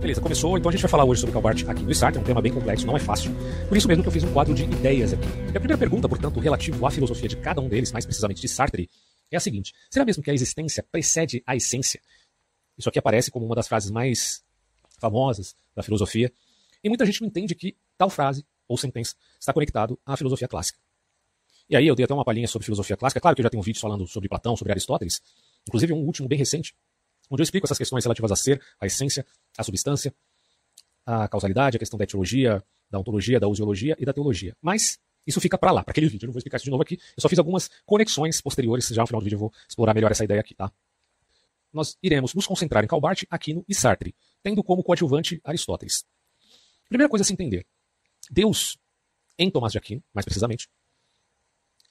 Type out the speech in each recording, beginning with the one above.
Beleza, começou, então a gente vai falar hoje sobre Calbart aqui no Sartre, é um tema bem complexo, não é fácil. Por isso mesmo que eu fiz um quadro de ideias aqui. E a primeira pergunta, portanto, relativo à filosofia de cada um deles, mais precisamente de Sartre, é a seguinte: será mesmo que a existência precede a essência? Isso aqui aparece como uma das frases mais famosas da filosofia, e muita gente não entende que tal frase ou sentença está conectado à filosofia clássica. E aí eu dei até uma palhinha sobre filosofia clássica, claro que eu já tenho um vídeo falando sobre Platão, sobre Aristóteles, inclusive um último bem recente, onde eu explico essas questões relativas a ser, a essência, a substância, a causalidade, a questão da etiologia, da ontologia, da usiologia e da teologia. Mas isso fica para lá, para aquele vídeo. Eu não vou explicar isso de novo aqui. Eu só fiz algumas conexões posteriores. Já no final do vídeo eu vou explorar melhor essa ideia aqui, tá? Nós iremos nos concentrar em Calbart, Aquino e Sartre, tendo como coadjuvante Aristóteles. Primeira coisa a se entender. Deus, em Tomás de Aquino, mais precisamente,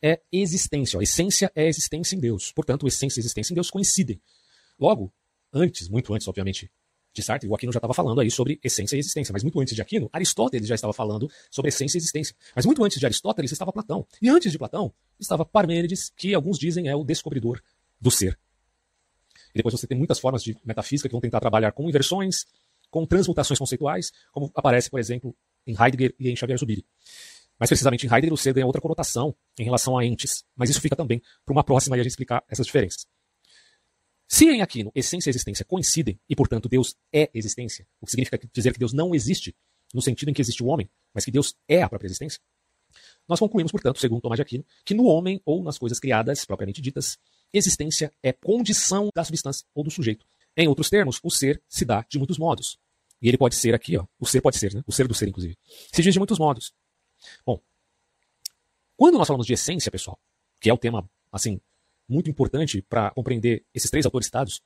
é existência. Ó. Essência é existência em Deus. Portanto, essência e existência em Deus coincidem. Logo, antes, muito antes, obviamente, de Sartre, o Aquino já estava falando aí sobre essência e existência, mas muito antes de Aquino, Aristóteles já estava falando sobre essência e existência. Mas muito antes de Aristóteles estava Platão. E antes de Platão estava Parmênides, que alguns dizem é o descobridor do ser. E depois você tem muitas formas de metafísica que vão tentar trabalhar com inversões, com transmutações conceituais, como aparece, por exemplo, em Heidegger e em Xavier Zubiri. Mais precisamente em Heidegger, o ser ganha outra conotação em relação a entes, mas isso fica também para uma próxima e a gente explicar essas diferenças. Se em Aquino essência e existência coincidem, e portanto Deus é existência, o que significa dizer que Deus não existe no sentido em que existe o homem, mas que Deus é a própria existência, nós concluímos, portanto, segundo Tomás de Aquino, que no homem ou nas coisas criadas, propriamente ditas, existência é condição da substância ou do sujeito. Em outros termos, o ser se dá de muitos modos. E ele pode ser aqui, ó, o ser pode ser, né? o ser do ser, inclusive. Se diz de muitos modos. Bom, quando nós falamos de essência, pessoal, que é o tema, assim, muito importante para compreender esses três autores citados,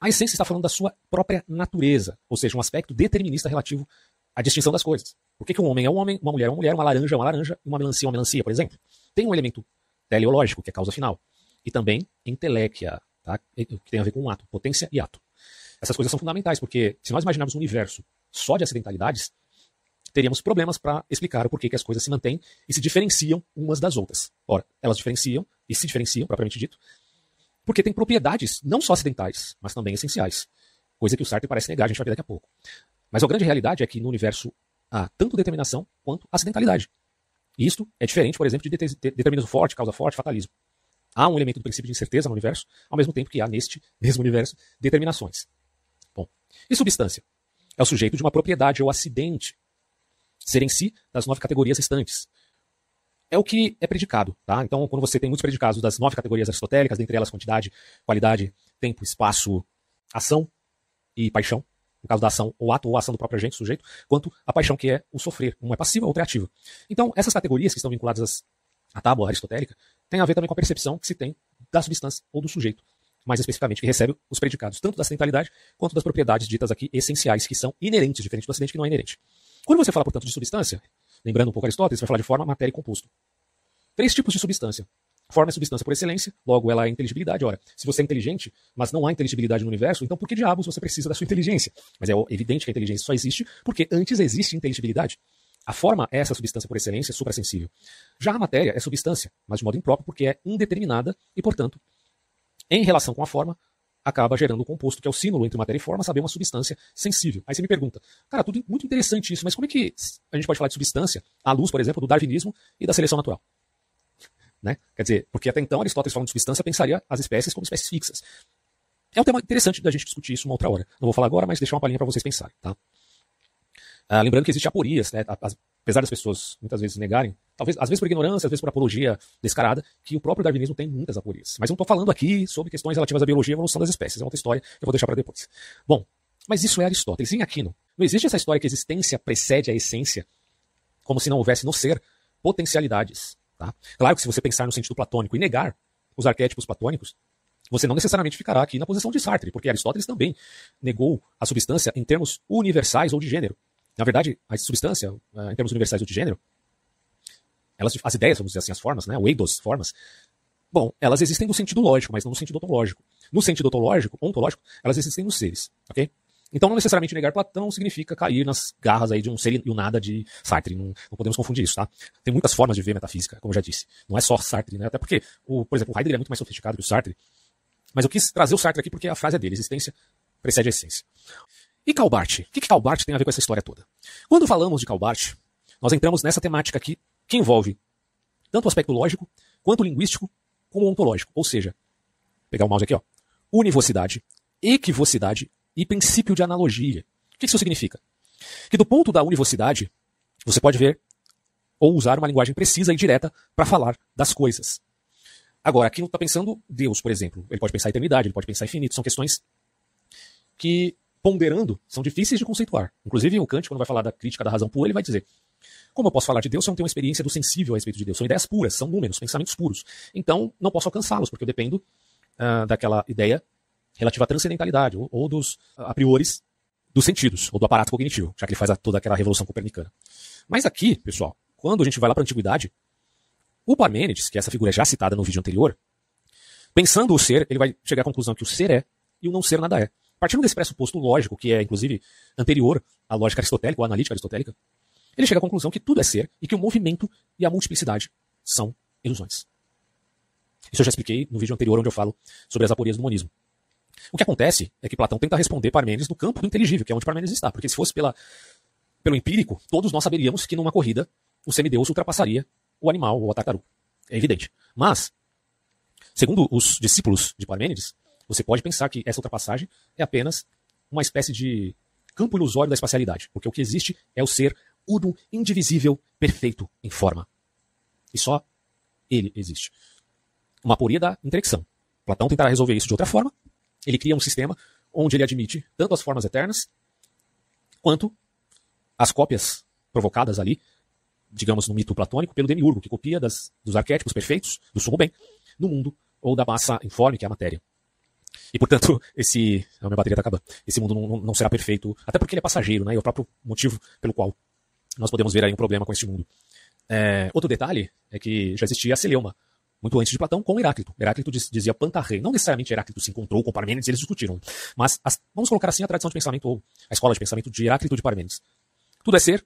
a essência está falando da sua própria natureza, ou seja, um aspecto determinista relativo à distinção das coisas. Por que, que um homem é um homem, uma mulher é uma mulher, uma laranja é uma laranja e uma melancia é uma melancia, por exemplo? Tem um elemento teleológico, que é a causa final, e também inteléquia, tá? que tem a ver com um ato, potência e ato. Essas coisas são fundamentais, porque se nós imaginarmos um universo só de acidentalidades, teríamos problemas para explicar o porquê que as coisas se mantêm e se diferenciam umas das outras. Ora, elas diferenciam e se diferenciam, propriamente dito, porque têm propriedades não só acidentais, mas também essenciais. Coisa que o Sartre parece negar, a gente vai ver daqui a pouco. Mas a grande realidade é que no universo há tanto determinação quanto acidentalidade. E isto é diferente, por exemplo, de determinismo forte, causa forte, fatalismo. Há um elemento do princípio de incerteza no universo, ao mesmo tempo que há neste mesmo universo determinações. Bom, e substância? É o sujeito de uma propriedade ou acidente ser em si das nove categorias restantes. É o que é predicado, tá? Então, quando você tem muitos predicados das nove categorias aristotélicas, dentre elas quantidade, qualidade, tempo, espaço, ação e paixão, no caso da ação, ou ato ou ação do próprio agente, sujeito, quanto a paixão que é o sofrer, uma é passiva, outra é ativa. Então, essas categorias que estão vinculadas à tábua aristotélica têm a ver também com a percepção que se tem da substância ou do sujeito, mais especificamente, que recebe os predicados tanto da acidentalidade quanto das propriedades ditas aqui essenciais, que são inerentes, diferente do acidente que não é inerente. Quando você fala, portanto, de substância, lembrando um pouco Aristóteles, vai falar de forma, matéria e composto. Três tipos de substância. Forma é substância por excelência, logo ela é inteligibilidade. Ora, se você é inteligente, mas não há inteligibilidade no universo, então por que diabos você precisa da sua inteligência? Mas é evidente que a inteligência só existe porque antes existe inteligibilidade. A forma é essa substância por excelência suprassensível. Já a matéria é substância, mas de modo impróprio porque é indeterminada e, portanto, em relação com a forma, acaba gerando um composto que é o símbolo entre matéria e forma, saber uma substância sensível. Aí você me pergunta, cara, tudo muito interessante isso, mas como é que a gente pode falar de substância à luz, por exemplo, do darwinismo e da seleção natural? Né? Quer dizer, porque até então Aristóteles falando de substância pensaria as espécies como espécies fixas. É um tema interessante da gente discutir isso uma outra hora. Não vou falar agora, mas deixar uma palhinha para vocês pensarem, tá? Ah, lembrando que existe aporias, né? Apesar das pessoas muitas vezes negarem, talvez às vezes por ignorância, às vezes por apologia descarada, que o próprio darwinismo tem muitas aporias. Mas eu não estou falando aqui sobre questões relativas à biologia e evolução das espécies, é outra história que eu vou deixar para depois. Bom, mas isso é Aristóteles. Em Aquino, não existe essa história que a existência precede a essência, como se não houvesse no ser potencialidades. Tá? Claro que se você pensar no sentido platônico e negar os arquétipos platônicos, você não necessariamente ficará aqui na posição de Sartre, porque Aristóteles também negou a substância em termos universais ou de gênero. Na verdade, a substância, eh, em termos universais de gênero, elas, as ideias, vamos dizer assim, as formas, né, o eidos, formas, bom, elas existem no sentido lógico, mas não no sentido ontológico. No sentido ontológico, ontológico, elas existem nos seres, ok? Então, não necessariamente negar Platão significa cair nas garras aí de um ser e um nada de Sartre. Não, não, podemos confundir isso, tá? Tem muitas formas de ver metafísica, como eu já disse. Não é só Sartre, né? Até porque, o, por exemplo, o Heidegger é muito mais sofisticado que o Sartre. Mas eu quis trazer o Sartre aqui porque a frase é dele: existência precede a essência. E Calbart? O que, que Calbart tem a ver com essa história toda? Quando falamos de Calbart, nós entramos nessa temática aqui que envolve tanto o aspecto lógico, quanto linguístico, como ontológico. Ou seja, pegar o mouse aqui, ó, univocidade, equivocidade e princípio de analogia. O que isso significa? Que do ponto da univocidade, você pode ver ou usar uma linguagem precisa e direta para falar das coisas. Agora, aqui não está pensando Deus, por exemplo. Ele pode pensar eternidade, ele pode pensar infinito. São questões que, ponderando, são difíceis de conceituar. Inclusive, o Kant, quando vai falar da crítica da razão pura, ele vai dizer: como eu posso falar de Deus se eu não tenho uma experiência do sensível a respeito de Deus? São ideias puras, são números, pensamentos puros. Então, não posso alcançá-los, porque eu dependo uh, daquela ideia relativa à transcendentalidade, ou, ou dos a priori dos sentidos, ou do aparato cognitivo, já que ele faz a, toda aquela revolução copernicana. Mas aqui, pessoal, quando a gente vai lá para a antiguidade, o Parmênides, que é essa figura já citada no vídeo anterior, pensando o ser, ele vai chegar à conclusão que o ser é e o não ser nada é. Partindo desse pressuposto lógico, que é inclusive anterior à lógica aristotélica ou analítica aristotélica, ele chega à conclusão que tudo é ser e que o movimento e a multiplicidade são ilusões. Isso eu já expliquei no vídeo anterior onde eu falo sobre as aporias do monismo. O que acontece é que Platão tenta responder Parmênides no campo do inteligível, que é onde Parmênides está. Porque se fosse pela, pelo empírico, todos nós saberíamos que numa corrida o semideus ultrapassaria o animal ou a tartaruga. É evidente. Mas, segundo os discípulos de Parmênides, você pode pensar que essa ultrapassagem é apenas uma espécie de campo ilusório da espacialidade. Porque o que existe é o ser uno, indivisível, perfeito em forma. E só ele existe. Uma aporia da intelecção. Platão tentará resolver isso de outra forma. Ele cria um sistema onde ele admite tanto as formas eternas quanto as cópias provocadas ali, digamos, no mito platônico, pelo demiurgo, que copia das, dos arquétipos perfeitos, do sumo bem, no mundo, ou da massa informe, que é a matéria. E, portanto, esse. A minha bateria está acabando. Esse mundo não, não, será perfeito, até porque ele é passageiro, né? E é o próprio motivo pelo qual nós podemos ver aí um problema com este mundo. É, outro detalhe é que já existia a Celeuma, muito antes de Platão, com Heráclito. Heráclito diz, dizia pantarrei. Não necessariamente Heráclito se encontrou com Parmênides eles discutiram. Mas as, vamos colocar assim a tradição de pensamento, ou a escola de pensamento de Heráclito de Parmênides. Tudo é ser,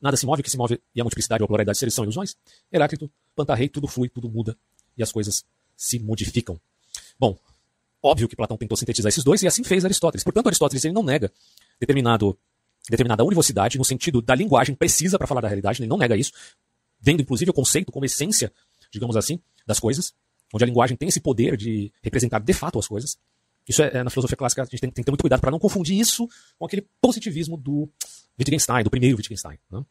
nada se move, o que se move e a multiplicidade ou a pluralidade de seres são ilusões. Heráclito, pantarrei, tudo flui, tudo muda e as coisas se modificam. Bom, óbvio que Platão tentou sintetizar esses dois e assim fez Aristóteles. Portanto, Aristóteles ele não nega determinado determinada univocidade no sentido da linguagem precisa para falar da realidade, ele não nega isso, vendo inclusive o conceito como essência, digamos assim, das coisas, onde a linguagem tem esse poder de representar de fato as coisas. Isso é, é na filosofia clássica, a gente tem, tem que ter muito cuidado para não confundir isso com aquele positivismo do Wittgenstein, do primeiro Wittgenstein, né?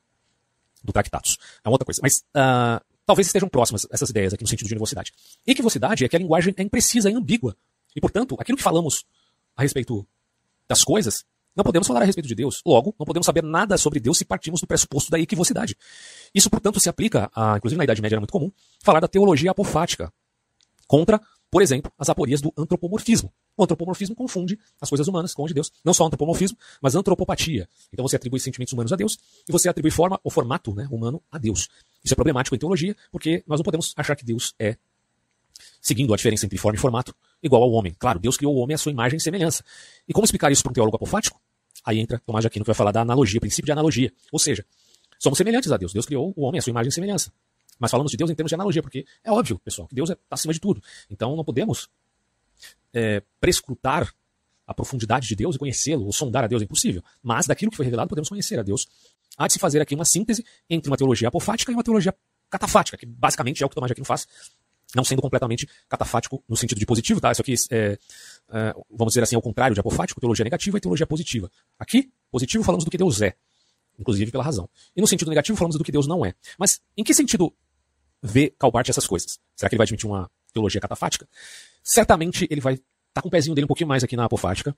do Tractatus. É uma outra coisa. Mas uh, talvez estejam próximas essas ideias aqui no sentido de univocidade. Equivocidade é que a linguagem é imprecisa e ambígua. E, portanto, aquilo que falamos a respeito das coisas não podemos falar a respeito de Deus. Logo, não podemos saber nada sobre Deus se partimos do pressuposto da equivocidade. Isso, portanto, se aplica, a, inclusive na Idade Média era muito comum, falar da teologia apofática contra, por exemplo, as aporias do antropomorfismo. O antropomorfismo confunde as coisas humanas com as de Deus. Não só antropomorfismo, mas antropopatia. Então você atribui sentimentos humanos a Deus e você atribui forma ou formato né, humano a Deus. Isso é problemático em teologia, porque nós não podemos achar que Deus é seguindo a diferença entre forma e formato, igual ao homem. Claro, Deus criou o homem à sua imagem e semelhança. E como explicar isso para um teólogo apofático? Aí entra Tomás de Aquino que vai falar da analogia, princípio de analogia. Ou seja, somos semelhantes a Deus. Deus criou o homem à sua imagem e semelhança. Mas falamos de Deus em termos de analogia, porque é óbvio, pessoal, que Deus está é, acima de tudo. Então não podemos é, prescrutar a profundidade de Deus e conhecê-lo, ou sondar a Deus é impossível. Mas daquilo que foi revelado podemos conhecer a Deus. Há de se fazer aqui uma síntese entre uma teologia apofática e uma teologia catafática, que basicamente é o que Tomás de Aquino faz não sendo completamente catafático no sentido de positivo, tá? Isso aqui é, é, vamos dizer assim, ao contrário de apofático, teologia negativa e teologia positiva. Aqui, positivo, falamos do que Deus é, inclusive pela razão. E no sentido negativo, falamos do que Deus não é. Mas em que sentido vê Calbart essas coisas? Será que ele vai admitir uma teologia catafática? Certamente ele vai estar tá com o pezinho dele um pouquinho mais aqui na apofática,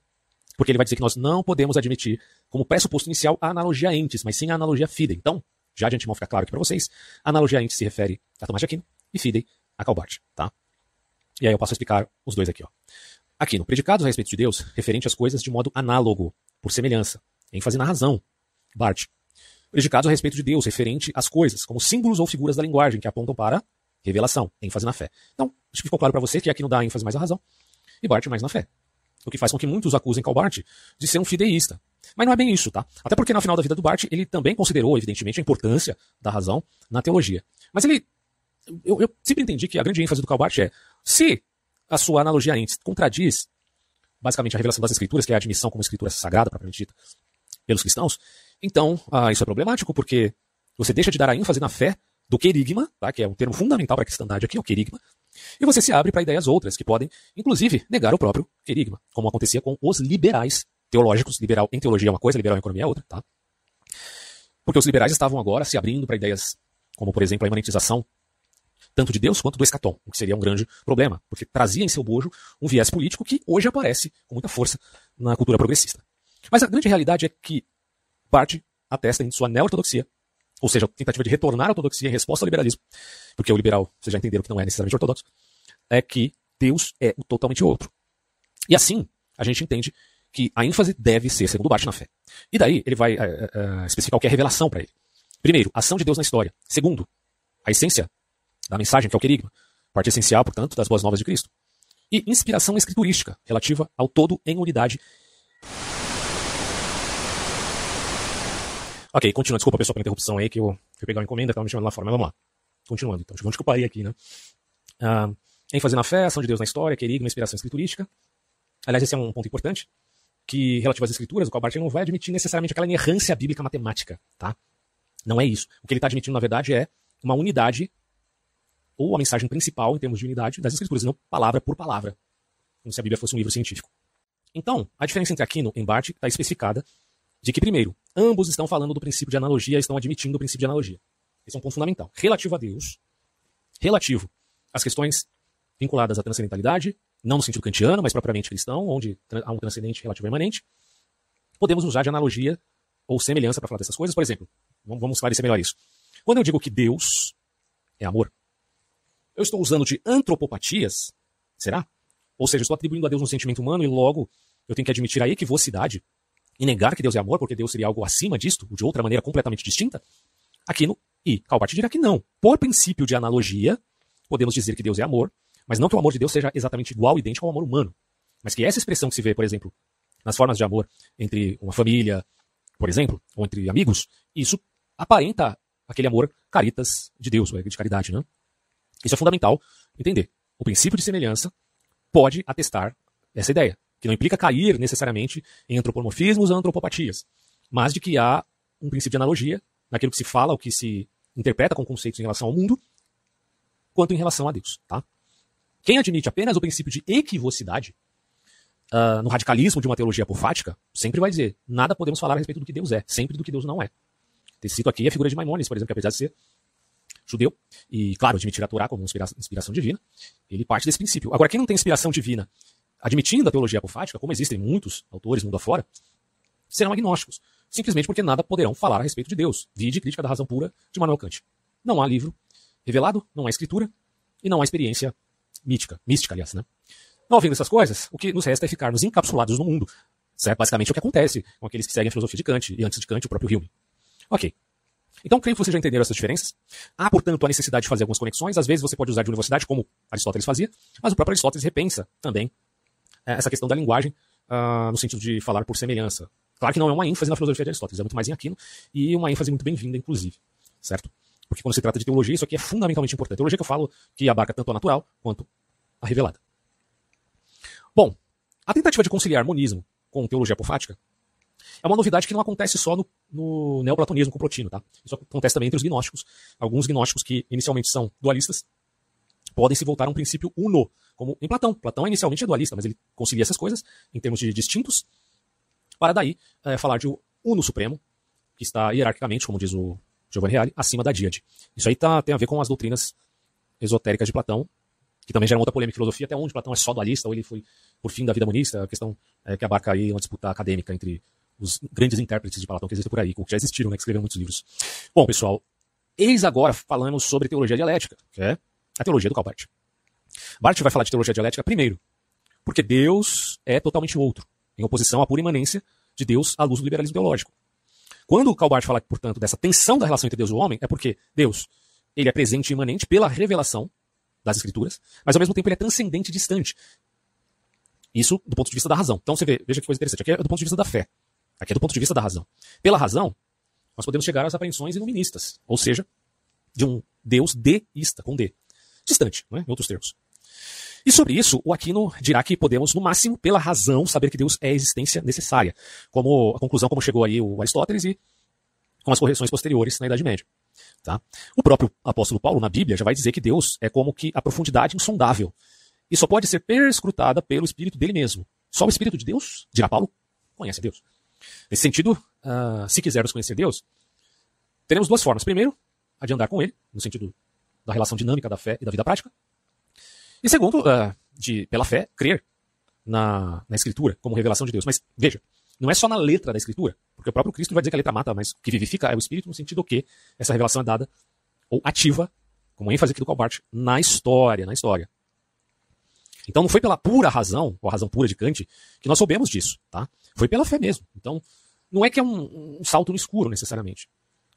porque ele vai dizer que nós não podemos admitir como pressuposto inicial a analogia entes, mas sim a analogia fidei. Então, já de antemão fica claro aqui para vocês, a analogia entes se refere a Tomás de Aquino e fidei a Calbart, tá? E aí eu passo a explicar os dois aqui, ó. Aqui, no predicados a respeito de Deus, referente às coisas de modo análogo, por semelhança, ênfase na razão, Bart. Predicados a respeito de Deus, referente às coisas, como símbolos ou figuras da linguagem que apontam para revelação, ênfase na fé. Então, acho que ficou claro para você que aqui não dá ênfase mais à razão e Bart mais na fé. O que faz com que muitos acusem Calbart de ser um fideísta. Mas não é bem isso, tá? Até porque no final da vida do Bart, ele também considerou, evidentemente, a importância da razão na teologia. Mas ele eu, eu sempre entendi que a grande ênfase do Calbart é se a sua analogia antes contradiz basicamente a revelação das escrituras, que é a admissão como escritura sagrada, propriamente dita, pelos cristãos, então ah, isso é problemático porque você deixa de dar a ênfase na fé do querigma, tá, que é um termo fundamental para a cristandade aqui, é o querigma, e você se abre para ideias outras que podem, inclusive, negar o próprio querigma, como acontecia com os liberais teológicos, liberal em teologia é uma coisa, liberal em economia é outra, tá? Porque os liberais estavam agora se abrindo para ideias como, por exemplo, a imanentização tanto de Deus quanto do escatom, o que seria um grande problema, porque trazia em seu bojo um viés político que hoje aparece com muita força na cultura progressista. Mas a grande realidade é que parte atesta em sua neo-ortodoxia, ou seja, a tentativa de retornar à ortodoxia em resposta ao liberalismo, porque o liberal, vocês já entenderam que não é necessariamente ortodoxo, é que Deus é o totalmente outro. E assim, a gente entende que a ênfase deve ser, segundo Barth, na fé. E daí ele vai é, é, especificar o que é revelação para ele. Primeiro, ação de Deus na história. Segundo, a essência da mensagem, que é o querigma, parte essencial, portanto, das boas novas de Cristo. E inspiração escriturística, relativa ao todo em unidade. Ok, continua. Desculpa, pessoal, pela interrupção aí, que eu fui pegar uma encomenda, estava me chamando lá fora, mas vamos lá. Continuando, então. Que eu parei aqui, né? Ah, ênfase na fé, ação de Deus na história, querigma, inspiração escriturística. Aliás, esse é um ponto importante, que relativo às escrituras, o qual Barthes não vai admitir necessariamente aquela inerrância bíblica matemática, tá? Não é isso. O que ele está admitindo, na verdade, é uma unidade ou a mensagem principal em termos de unidade das escrituras, não palavra por palavra, como se a Bíblia fosse um livro científico. Então, a diferença entre Aquino e Barth está especificada de que, primeiro, ambos estão falando do princípio de analogia e estão admitindo o princípio de analogia. Esse é um ponto fundamental. Relativo a Deus, relativo às questões vinculadas à transcendentalidade, não no sentido kantiano, mas propriamente cristão, onde há um transcendente relativo imanente, podemos usar de analogia ou semelhança para falar dessas coisas. Por exemplo, vamos esclarecer melhor isso. Quando eu digo que Deus é amor, eu estou usando de antropopatias? Será? Ou seja, estou atribuindo a Deus um sentimento humano e logo eu tenho que admitir a equivocidade e negar que Deus é amor, porque Deus seria algo acima disto, de outra maneira completamente distinta? Aqui no I, Calpart dirá que não. Por princípio de analogia, podemos dizer que Deus é amor, mas não que o amor de Deus seja exatamente igual, idêntico ao amor humano. Mas que essa expressão que se vê, por exemplo, nas formas de amor entre uma família, por exemplo, ou entre amigos, isso aparenta aquele amor caritas de Deus, de caridade, né? Isso é fundamental entender. O princípio de semelhança pode atestar essa ideia, que não implica cair necessariamente em antropomorfismos ou antropopatias, mas de que há um princípio de analogia naquilo que se fala, o que se interpreta com conceitos em relação ao mundo, quanto em relação a Deus. Tá? Quem admite apenas o princípio de equivocidade, uh, no radicalismo de uma teologia apofática, sempre vai dizer, nada podemos falar a respeito do que Deus é, sempre do que Deus não é. Cito aqui a figura de Maimonides, por exemplo, que apesar de ser judeu, e, claro, admitir a Torá como inspiração, inspiração divina, ele parte desse princípio. Agora, quem não tem inspiração divina, admitindo a teologia apofática, como existem muitos autores mundo afora, serão agnósticos, simplesmente porque nada poderão falar a respeito de Deus. Vide Crítica da Razão Pura de Manuel Kant. Não há livro revelado, não há escritura e não há experiência mítica, mística, aliás, né? Não ouvindo essas coisas, o que nos resta é ficarmos encapsulados no mundo. Certo? Basicamente o que acontece com aqueles que seguem a filosofia de Kant e antes de Kant o próprio Hume. Ok. Então, creio que vocês já entenderam essas diferenças. Há, portanto, a necessidade de fazer algumas conexões. Às vezes você pode usar de universidade, como Aristóteles fazia, mas o próprio Aristóteles repensa também é, essa questão da linguagem uh, no sentido de falar por semelhança. Claro que não é uma ênfase na filosofia de Aristóteles, é muito mais em Aquino e uma ênfase muito bem-vinda, inclusive. Certo? Porque quando se trata de teologia, isso aqui é fundamentalmente importante. Teologia que eu falo que abarca tanto a natural quanto a revelada. Bom, a tentativa de conciliar monismo com teologia apofática é uma novidade que não acontece só no, no neoplatonismo com Plotino, tá? Isso acontece também entre os gnósticos. Alguns gnósticos que inicialmente são dualistas podem se voltar a um princípio uno, como em Platão. Platão inicialmente é dualista, mas ele concilia essas coisas em termos de distintos, para daí é, falar de uno supremo, que está hierarquicamente, como diz o Giovanni Reale, acima da díade. Isso aí tá, tem a ver com as doutrinas esotéricas de Platão, que também gera outra polêmica em filosofia, até onde Platão é só dualista, ou ele foi por fim da vida monista, a questão é, que abarca aí uma disputa acadêmica entre os grandes intérpretes de Platão que existem por aí, que já existiram, né, que escreveram muitos livros. Bom, pessoal, eis agora falando sobre teologia dialética, que é a teologia do Karl Barth. Vai falar de teologia dialética primeiro, porque Deus é totalmente outro, em oposição à pura imanência de Deus à luz do liberalismo teológico. Quando o Karl Barth fala, portanto, dessa tensão da relação entre Deus e o homem, é porque Deus ele é presente e imanente pela revelação das escrituras, mas ao mesmo tempo ele é transcendente e distante. Isso do ponto de vista da razão. Então você vê, veja que coisa interessante. Aqui é do ponto de vista da fé. Aqui é do ponto de vista da razão. Pela razão, nós podemos chegar às apreensões iluministas, ou seja, de um Deus deísta, com D. Distante, né, em outros termos. E sobre isso, o Aquino dirá que podemos, no máximo, pela razão, saber que Deus é a existência necessária, como a conclusão como chegou aí o Aristóteles e com as correções posteriores na Idade Média. Tá? O próprio apóstolo Paulo, na Bíblia, já vai dizer que Deus é como que a profundidade insondável e só pode ser perscrutada pelo Espírito dele mesmo. Só o Espírito de Deus, dirá Paulo, conhece Deus. Nesse sentido, uh, se quisermos conhecer Deus, teremos duas formas. Primeiro, a de andar com Ele, no sentido da relação dinâmica da fé e da vida prática. E segundo, uh, de, pela fé, crer na, na Escritura como revelação de Deus. Mas veja, não é só na letra da Escritura, porque o próprio Cristo vai dizer que a letra mata, mas o que vivifica é o Espírito, no sentido que essa revelação é dada ou ativa, como ênfase aqui do Calbart, na história, na história. Então não foi pela pura razão, ou a razão pura de Kant, que nós soubemos disso, tá? Foi pela fé mesmo. Então, não é que é um, um salto no escuro, necessariamente.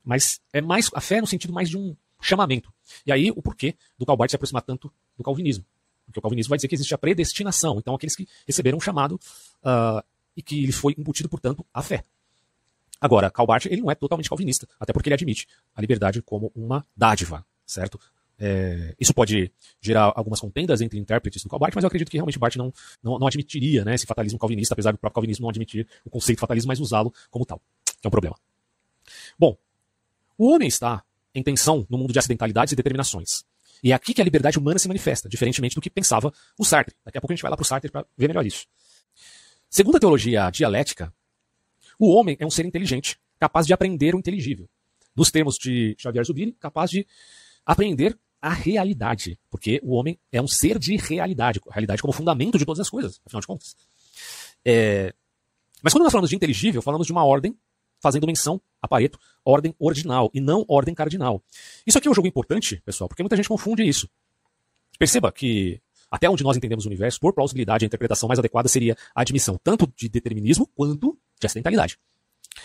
Mas é mais a fé no sentido mais de um chamamento. E aí, o porquê do Calbart se aproximar tanto do calvinismo. Porque o calvinismo vai dizer que existe a predestinação. Então, aqueles que receberam um chamado uh, e que lhe foi embutido, portanto, a fé. Agora, Calbart, ele não é totalmente calvinista, até porque ele admite a liberdade como uma dádiva, certo? É, isso pode gerar algumas contendas entre intérpretes do Calbart, mas eu acredito que realmente Barth não, não, não, admitiria né, esse fatalismo calvinista, apesar do próprio calvinismo não admitir o conceito de fatalismo, mas usá-lo como tal, que é um problema. Bom, o homem está em tensão no mundo de acidentalidades e determinações. E é aqui que a liberdade humana se manifesta, diferentemente do que pensava o Sartre. Daqui a pouco a gente vai lá para o Sartre para ver melhor isso. Segundo a teologia dialética, o homem é um ser inteligente, capaz de aprender o inteligível. Nos termos de Xavier Zubiri, capaz de aprender a realidade, porque o homem é um ser de realidade, realidade como fundamento de todas as coisas, afinal de contas. É... Mas quando nós falamos de inteligível, falamos de uma ordem fazendo menção a Pareto, ordem ordinal e não ordem cardinal. Isso aqui é um jogo importante, pessoal, porque muita gente confunde isso. Perceba que até onde nós entendemos o universo, por plausibilidade, a interpretação mais adequada seria a admissão tanto de determinismo quanto de acidentalidade.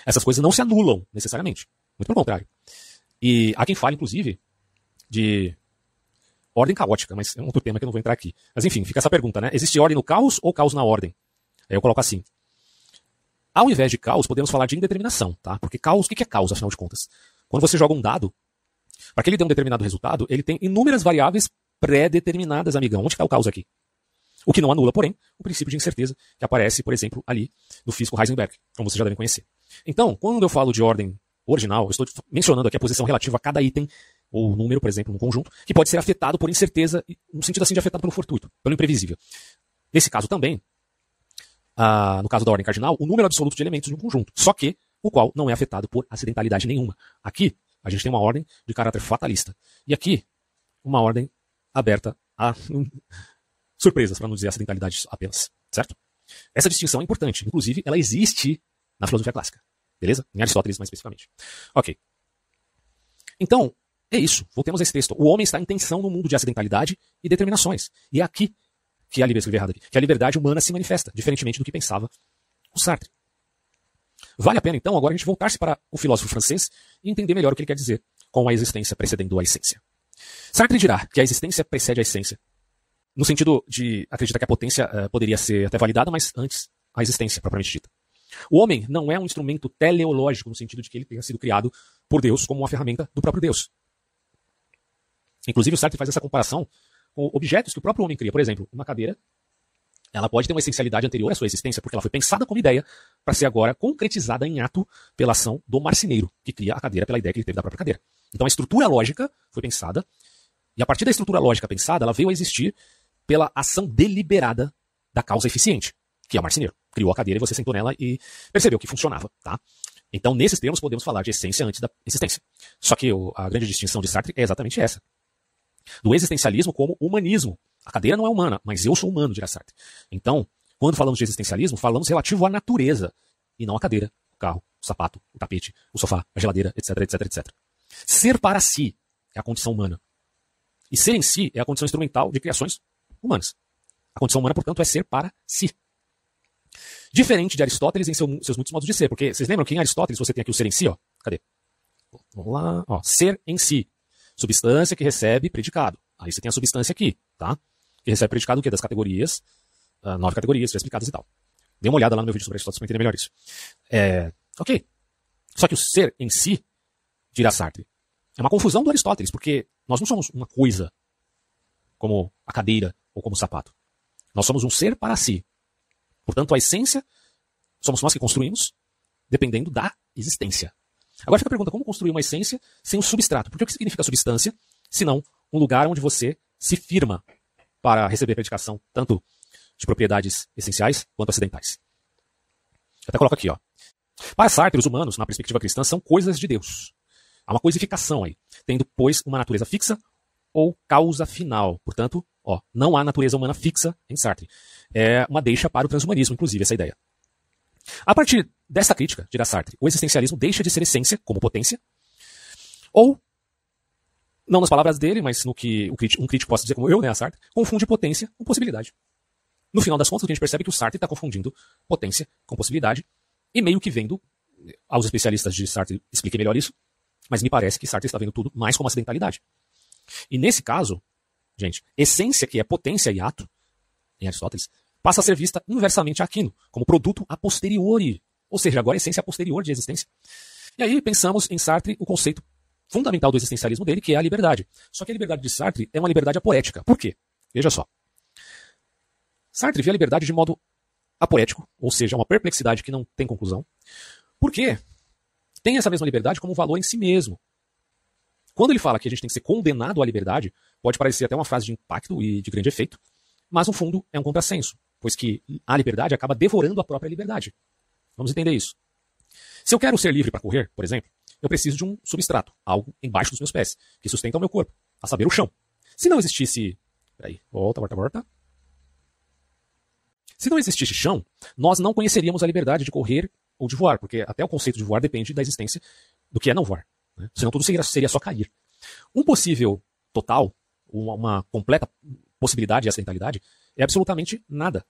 Essas coisas não se anulam necessariamente. Muito pelo contrário. E há quem fale, inclusive, de ordem caótica, mas é um outro tema que eu não vou entrar aqui. Mas enfim, fica essa pergunta, né? Existe ordem no caos ou caos na ordem? Aí eu coloco assim. Ao invés de caos, podemos falar de indeterminação, tá? Porque caos, o que é caos, afinal de contas? Quando você joga um dado, para que ele dê um determinado resultado, ele tem inúmeras variáveis pré-determinadas, amigão. Onde está o caos aqui? O que não anula, porém, o princípio de incerteza que aparece, por exemplo, ali no físico Heisenberg, como vocês já devem conhecer. Então, quando eu falo de ordem original, eu estou mencionando aqui a posição relativa a cada item ou número, por exemplo, num conjunto, que pode ser afetado por incerteza, no sentido assim de afetado pelo fortuito, pelo imprevisível. Nesse caso também, ah, no caso da ordem cardinal, o número absoluto de elementos de um conjunto, só que o qual não é afetado por acidentalidade nenhuma. Aqui, a gente tem uma ordem de caráter fatalista. E aqui, uma ordem aberta a surpresas, para não dizer acidentalidades apenas. Certo? Essa distinção é importante. Inclusive, ela existe na filosofia clássica. Beleza? Em Aristóteles, mais especificamente. Ok. Então, é isso. Voltemos a esse texto. O homem está em tensão no mundo de acidentalidade e determinações. E é aqui que a liberdade, errado que a liberdade humana se manifesta, diferentemente do que pensava o Sartre. Vale a pena, então, agora a gente voltar-se para o filósofo francês e entender melhor o que ele quer dizer com a existência precedendo a essência. Sartre dirá que a existência precede a essência, no sentido de acreditar que a potência uh, poderia ser até validada, mas antes a existência propriamente dita. O homem não é um instrumento teleológico no sentido de que ele tenha sido criado por Deus como uma ferramenta do próprio Deus. Inclusive, o Sartre faz essa comparação com objetos que o próprio homem cria. Por exemplo, uma cadeira, ela pode ter uma essencialidade anterior à sua existência, porque ela foi pensada como ideia para ser agora concretizada em ato pela ação do marceneiro, que cria a cadeira pela ideia que ele teve da própria cadeira. Então a estrutura lógica foi pensada, e a partir da estrutura lógica pensada, ela veio a existir pela ação deliberada da causa eficiente, que é o marceneiro. Criou a cadeira e você sentou nela e percebeu que funcionava, tá? Então, nesses termos, podemos falar de essência antes da existência. Só que a grande distinção de Sartre é exatamente essa do existencialismo como humanismo. A cadeira não é humana, mas eu sou humano, dirá Sartre. Então, quando falamos de existencialismo, falamos relativo à natureza, e não à cadeira, o carro, o sapato, o tapete, o sofá, a geladeira, etc, etc, etc. Ser para si é a condição humana. E ser em si é a condição instrumental de criações humanas. A condição humana, portanto, é ser para si. Diferente de Aristóteles em seu, seus muitos modos de ser, porque vocês lembram que em Aristóteles você tem aqui o ser em si, ó. Cadê? Vamos lá, ó. Ser em si. Substância que recebe predicado. Aí você tem a substância aqui, tá? Que recebe predicado o quê? Das categorias, uh, nove categorias já explicadas e tal. Dê uma olhada lá no meu vídeo sobre Aristóteles para entender melhor isso. É, ok. Só que o ser em si, dirá Sartre, é uma confusão do Aristóteles, porque nós não somos uma coisa como a cadeira ou como sapato. Nós somos um ser para si. Portanto, a essência somos nós que construímos, dependendo da existência. Agora fica a pergunta: como construir uma essência sem o substrato? Porque o que significa substância, senão um lugar onde você se firma para receber predicação, tanto de propriedades essenciais quanto acidentais? Eu até coloco aqui, ó. Para Sartre, os humanos, na perspectiva cristã, são coisas de Deus. Há uma coisificação aí, tendo, pois, uma natureza fixa ou causa final. Portanto, ó, não há natureza humana fixa em Sartre. É uma deixa para o transhumanismo, inclusive, essa ideia. A partir desta crítica, dirá Sartre, o existencialismo deixa de ser essência, como potência, ou, não nas palavras dele, mas no que um crítico, possa dizer como eu, né, a Sartre, confunde potência com possibilidade. No final das contas, a gente percebe que o Sartre está confundindo potência com possibilidade, e meio que vendo, aos especialistas de Sartre expliquem melhor isso, mas me parece que Sartre está vendo tudo mais como acidentalidade. E nesse caso, gente, essência, que é potência e ato, em Aristóteles, passa a ser vista inversamente a Aquino, como produto a posteriori, ou seja, agora essência a posterior de existência. E aí pensamos em Sartre o conceito fundamental do existencialismo dele, que é a liberdade. Só que a liberdade de Sartre é uma liberdade apoética. Por quê? Veja só. Sartre vê a liberdade de modo apoético, ou seja, uma perplexidade que não tem conclusão. Por quê? Tem essa mesma liberdade como valor em si mesmo. Quando ele fala que a gente tem que ser condenado à liberdade, pode parecer até uma frase de impacto e de grande efeito, mas no fundo é um contrassenso pois que a liberdade acaba devorando a própria liberdade. Vamos entender isso. Se eu quero ser livre para correr, por exemplo, eu preciso de um substrato, algo embaixo dos meus pés, que sustenta o meu corpo, a saber, o chão. Se não existisse. Peraí, volta, volta, volta. Se não existisse chão, nós não conheceríamos a liberdade de correr ou de voar, porque até o conceito de voar depende da existência do que é não voar. Né? Senão tudo seria, só cair. Um possível total, uma, uma completa possibilidade e acidentalidade, é absolutamente nada.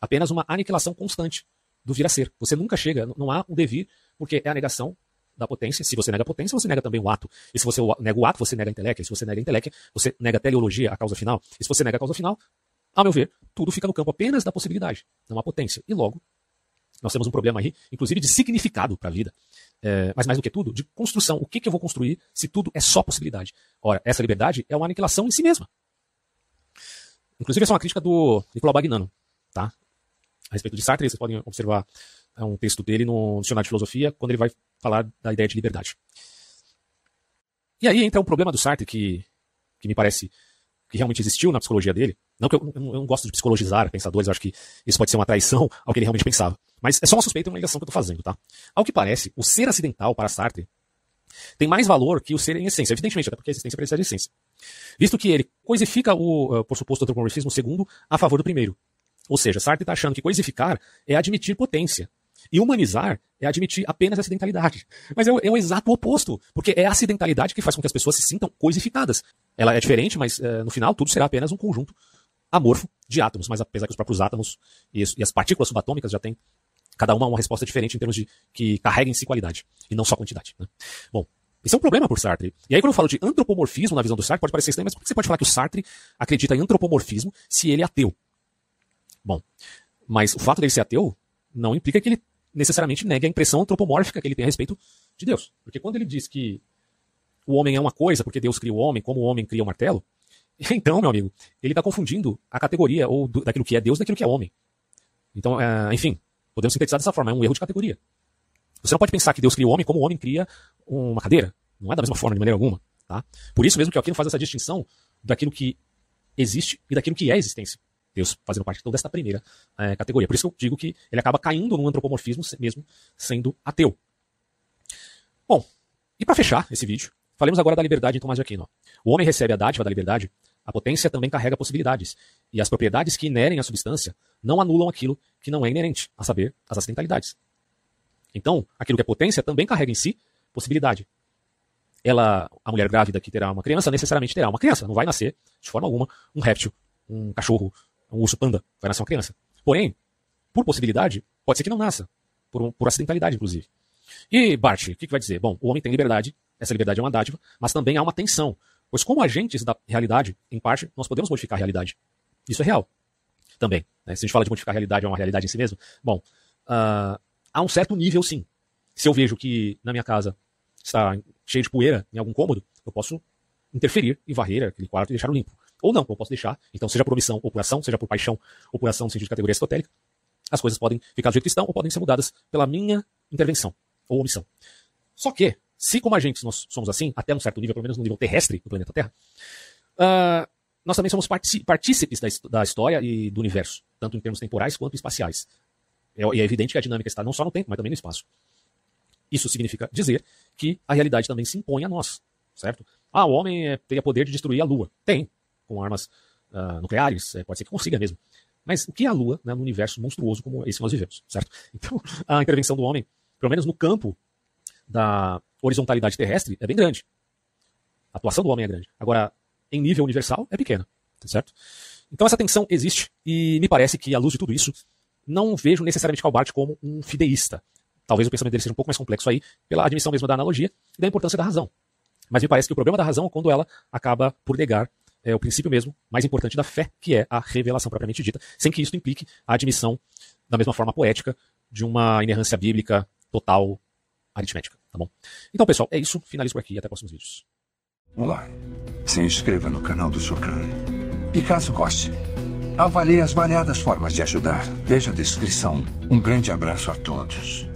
Apenas uma aniquilação constante do vir a ser. Você nunca chega, não há um devir, porque é a negação da potência. Se você nega a potência, você nega também o ato. E se você nega o ato, você nega a intelecto. E se você nega a intelecto, você nega a teleologia, a causa final. E se você nega a causa final, a meu ver, tudo fica no campo apenas da possibilidade, não há potência. E logo, nós temos um problema aí, inclusive de significado para a vida. É, mas mais do que tudo, de construção. O que, que eu vou construir se tudo é só possibilidade? Ora, essa liberdade é uma aniquilação em si mesma. Inclusive, essa é uma crítica do Nicolau Bagnano, tá? A respeito de Sartre, vocês podem observar é um texto dele no Dicionário de Filosofia, quando ele vai falar da ideia de liberdade. E aí entra um problema do Sartre que, que me parece que realmente existiu na psicologia dele. Não que eu, eu, não gosto de psicologizar pensadores, eu acho que isso pode ser uma traição ao que ele realmente pensava. Mas é só uma suspeita e uma ligação que eu estou fazendo, tá? Ao que parece, o ser acidental para Sartre tem mais valor que o ser em essência, evidentemente, até porque a existência precisa de essência. Visto que ele coisifica o, uh, por suposto, antropomorfismo segundo a favor do primeiro. Ou seja, Sartre está achando que coisificar é admitir potência. E humanizar é admitir apenas acidentalidade. Mas é o, é o, exato oposto, porque é a acidentalidade que faz com que as pessoas se sintam coisificadas. Ela é diferente, mas uh, no final tudo será apenas um conjunto amorfo de átomos. Mas apesar que os próprios átomos e as partículas subatômicas já têm cada uma uma resposta diferente em termos de que carrega em si qualidade e não só quantidade. Né? Bom, esse é um problema por Sartre. E aí, quando eu falo de antropomorfismo na visão do Sartre, pode parecer estranho, mas por que você pode falar que o Sartre acredita em antropomorfismo se ele é ateu? Bom, mas o fato dele ser ateu não implica que ele necessariamente negue a impressão antropomórfica que ele tem a respeito de Deus. Porque quando ele diz que o homem é uma coisa porque Deus cria o homem, como o homem cria o martelo, então, meu amigo, ele está confundindo a categoria ou do, daquilo que é Deus daquilo que é homem. Então, é, enfim, podemos sintetizar dessa forma, é um erro de categoria. Você não pode pensar que Deus cria o homem como o homem cria uma cadeira. Não é da mesma forma, de maneira alguma. Tá? Por isso mesmo que Aquino faz essa distinção daquilo que existe e daquilo que é existência. Deus fazendo parte então, desta primeira é, categoria. Por isso que eu digo que ele acaba caindo no antropomorfismo mesmo sendo ateu. Bom, e para fechar esse vídeo, falemos agora da liberdade em Tomás de Aquino. O homem recebe a dádiva da liberdade, a potência também carrega possibilidades, e as propriedades que inerem à substância não anulam aquilo que não é inerente, a saber, as acidentalidades. Então, aquilo que é potência também carrega em si possibilidade. Ela, a mulher grávida que terá uma criança, necessariamente terá uma criança. Não vai nascer, de forma alguma, um réptil, um cachorro, um urso panda. Vai nascer uma criança. Porém, por possibilidade, pode ser que não nasça. Por, por acidentalidade, inclusive. E Bart, o que, que vai dizer? Bom, o homem tem liberdade, essa liberdade é uma dádiva, mas também há uma tensão. Pois como agentes da realidade, em parte, nós podemos modificar a realidade. Isso é real. Também. Né? Se a gente fala de modificar a realidade, é uma realidade em si mesmo. Bom, uh, a um certo nível, sim. Se eu vejo que na minha casa está cheio de poeira em algum cômodo, eu posso interferir e varrer aquele quarto e deixá-lo limpo. Ou não, eu posso deixar. Então, seja por omissão ou por ação, seja por paixão ou por ação no sentido de categoria aristotélica, as coisas podem ficar do jeito que estão ou podem ser mudadas pela minha intervenção ou omissão. Só que, se como agentes nós somos assim, até um certo nível, pelo menos no nível terrestre do planeta Terra, uh, nós também somos partícipes da, da, história e do universo, tanto em termos temporais quanto espaciais. É, e é evidente que a dinâmica está não só no tempo, mas também no espaço. Isso significa dizer que a realidade também se impõe a nós, certo? Ah, o homem é, teria poder de destruir a Lua. Tem, com armas uh, nucleares, é, pode ser que consiga mesmo. Mas o que é a Lua né, no universo monstruoso como esse que nós vivemos, certo? Então, a intervenção do homem, pelo menos no campo da horizontalidade terrestre, é bem grande. A atuação do homem é grande. Agora, em nível universal, é pequena, certo? Então essa tensão existe e me parece que, à luz de tudo isso, não vejo necessariamente Calbart como um fideísta. Talvez o pensamento dele seja um pouco mais complexo aí, pela admissão mesmo da analogia e da importância da razão. Mas me parece que o problema da razão é quando ela acaba por negar é, o princípio mesmo mais importante da fé, que é a revelação propriamente dita, sem que isso implique a admissão, da mesma forma poética, de uma inerrância bíblica total aritmética, tá bom? Então, pessoal, é isso. Finalizo por aqui e até próximos vídeos. Olá. Se inscreva no canal do Socan. E caso goste, avalie as variadas formas de ajudar. Veja a descrição. Um grande abraço a todos.